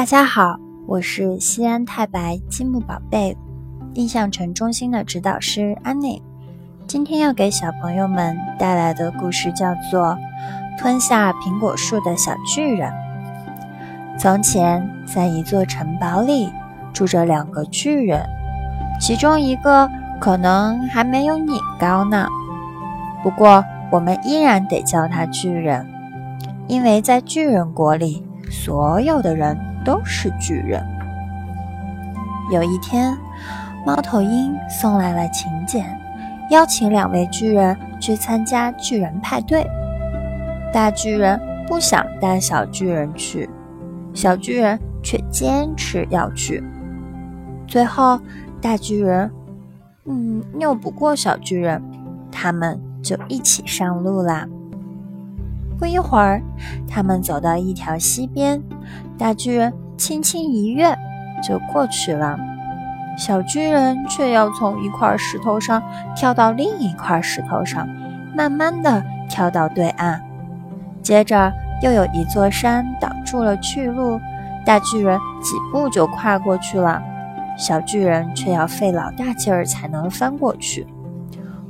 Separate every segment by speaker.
Speaker 1: 大家好，我是西安太白积木宝贝印象城中心的指导师安妮。今天要给小朋友们带来的故事叫做《吞下苹果树的小巨人》。从前，在一座城堡里住着两个巨人，其中一个可能还没有你高呢。不过，我们依然得叫他巨人，因为在巨人国里，所有的人。都是巨人。有一天，猫头鹰送来了请柬，邀请两位巨人去参加巨人派对。大巨人不想带小巨人去，小巨人却坚持要去。最后，大巨人嗯拗不过小巨人，他们就一起上路啦。不一会儿，他们走到一条溪边。大巨人轻轻一跃就过去了，小巨人却要从一块石头上跳到另一块石头上，慢慢的跳到对岸。接着又有一座山挡住了去路，大巨人几步就跨过去了，小巨人却要费老大劲儿才能翻过去。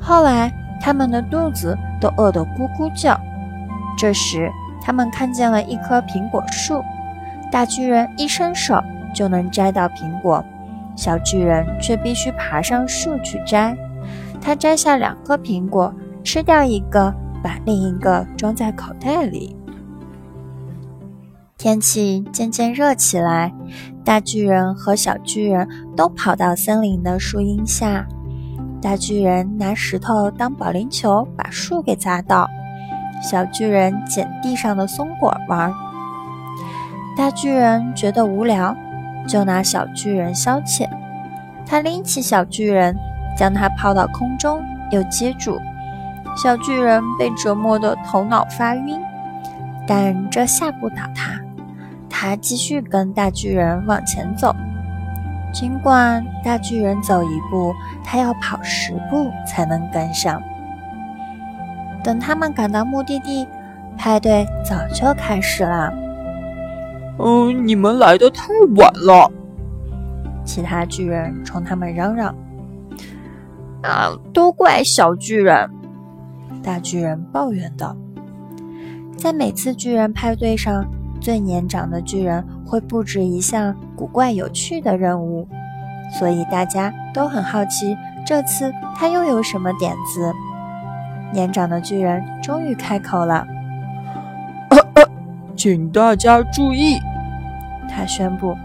Speaker 1: 后来他们的肚子都饿得咕咕叫，这时他们看见了一棵苹果树。大巨人一伸手就能摘到苹果，小巨人却必须爬上树去摘。他摘下两个苹果，吃掉一个，把另一个装在口袋里。天气渐渐热起来，大巨人和小巨人都跑到森林的树荫下。大巨人拿石头当保龄球，把树给砸倒；小巨人捡地上的松果玩。大巨人觉得无聊，就拿小巨人消遣。他拎起小巨人，将他抛到空中，又接住。小巨人被折磨得头脑发晕，但这吓不倒他。他继续跟大巨人往前走，尽管大巨人走一步，他要跑十步才能跟上。等他们赶到目的地，派对早就开始了。
Speaker 2: 嗯，你们来的太晚了。
Speaker 1: 其他巨人冲他们嚷嚷：“啊，都怪小巨人！”大巨人抱怨道：“在每次巨人派对上，最年长的巨人会布置一项古怪有趣的任务，所以大家都很好奇，这次他又有什么点子。”年长的巨人终于开口了：“
Speaker 2: 请大家注意！”
Speaker 1: 他宣布：“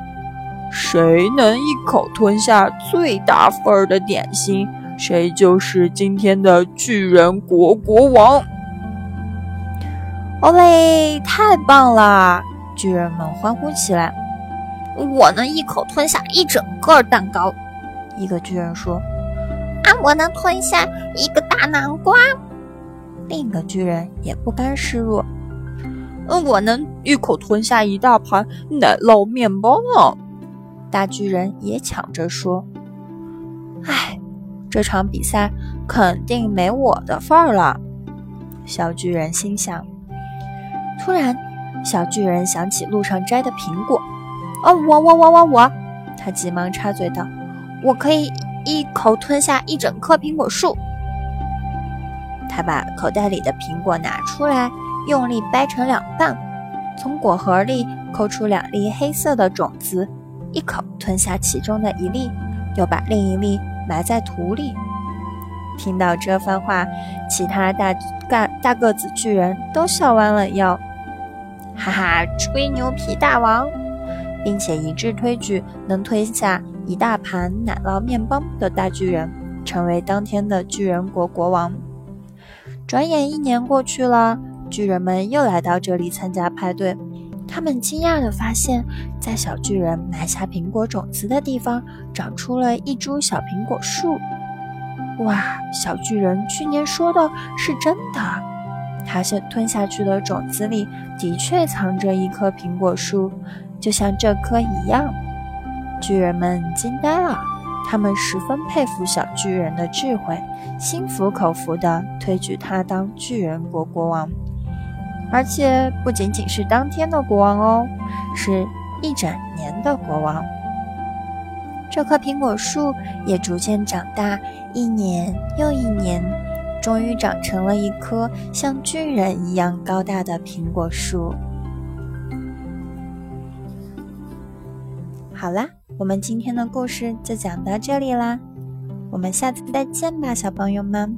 Speaker 2: 谁能一口吞下最大份儿的点心，谁就是今天的巨人国国王。”
Speaker 1: 哦喂，太棒了！巨人们欢呼起来。
Speaker 3: 我能一口吞下一整个蛋糕，
Speaker 1: 一个巨人说：“
Speaker 3: 啊，我能吞下一个大南瓜。”
Speaker 1: 另一个巨人也不甘示弱。
Speaker 2: 我能一口吞下一大盘奶酪面包呢。
Speaker 1: 大巨人也抢着说：“唉，这场比赛肯定没我的份儿了。”小巨人心想。突然，小巨人想起路上摘的苹果。“哦，我我我我我！”他急忙插嘴道：“我可以一口吞下一整棵苹果树。”他把口袋里的苹果拿出来。用力掰成两半，从果核里抠出两粒黑色的种子，一口吞下其中的一粒，又把另一粒埋在土里。听到这番话，其他大大大个子巨人都笑弯了腰，哈哈，吹牛皮大王，并且一致推举能吞下一大盘奶酪面包的大巨人成为当天的巨人国国王。转眼一年过去了。巨人们又来到这里参加派对，他们惊讶地发现，在小巨人埋下苹果种子的地方，长出了一株小苹果树。哇！小巨人去年说的是真的，他先吞下去的种子里的确藏着一棵苹果树，就像这棵一样。巨人们惊呆了，他们十分佩服小巨人的智慧，心服口服地推举他当巨人国国王。而且不仅仅是当天的国王哦，是一整年的国王。这棵苹果树也逐渐长大，一年又一年，终于长成了一棵像巨人一样高大的苹果树。好啦，我们今天的故事就讲到这里啦，我们下次再见吧，小朋友们。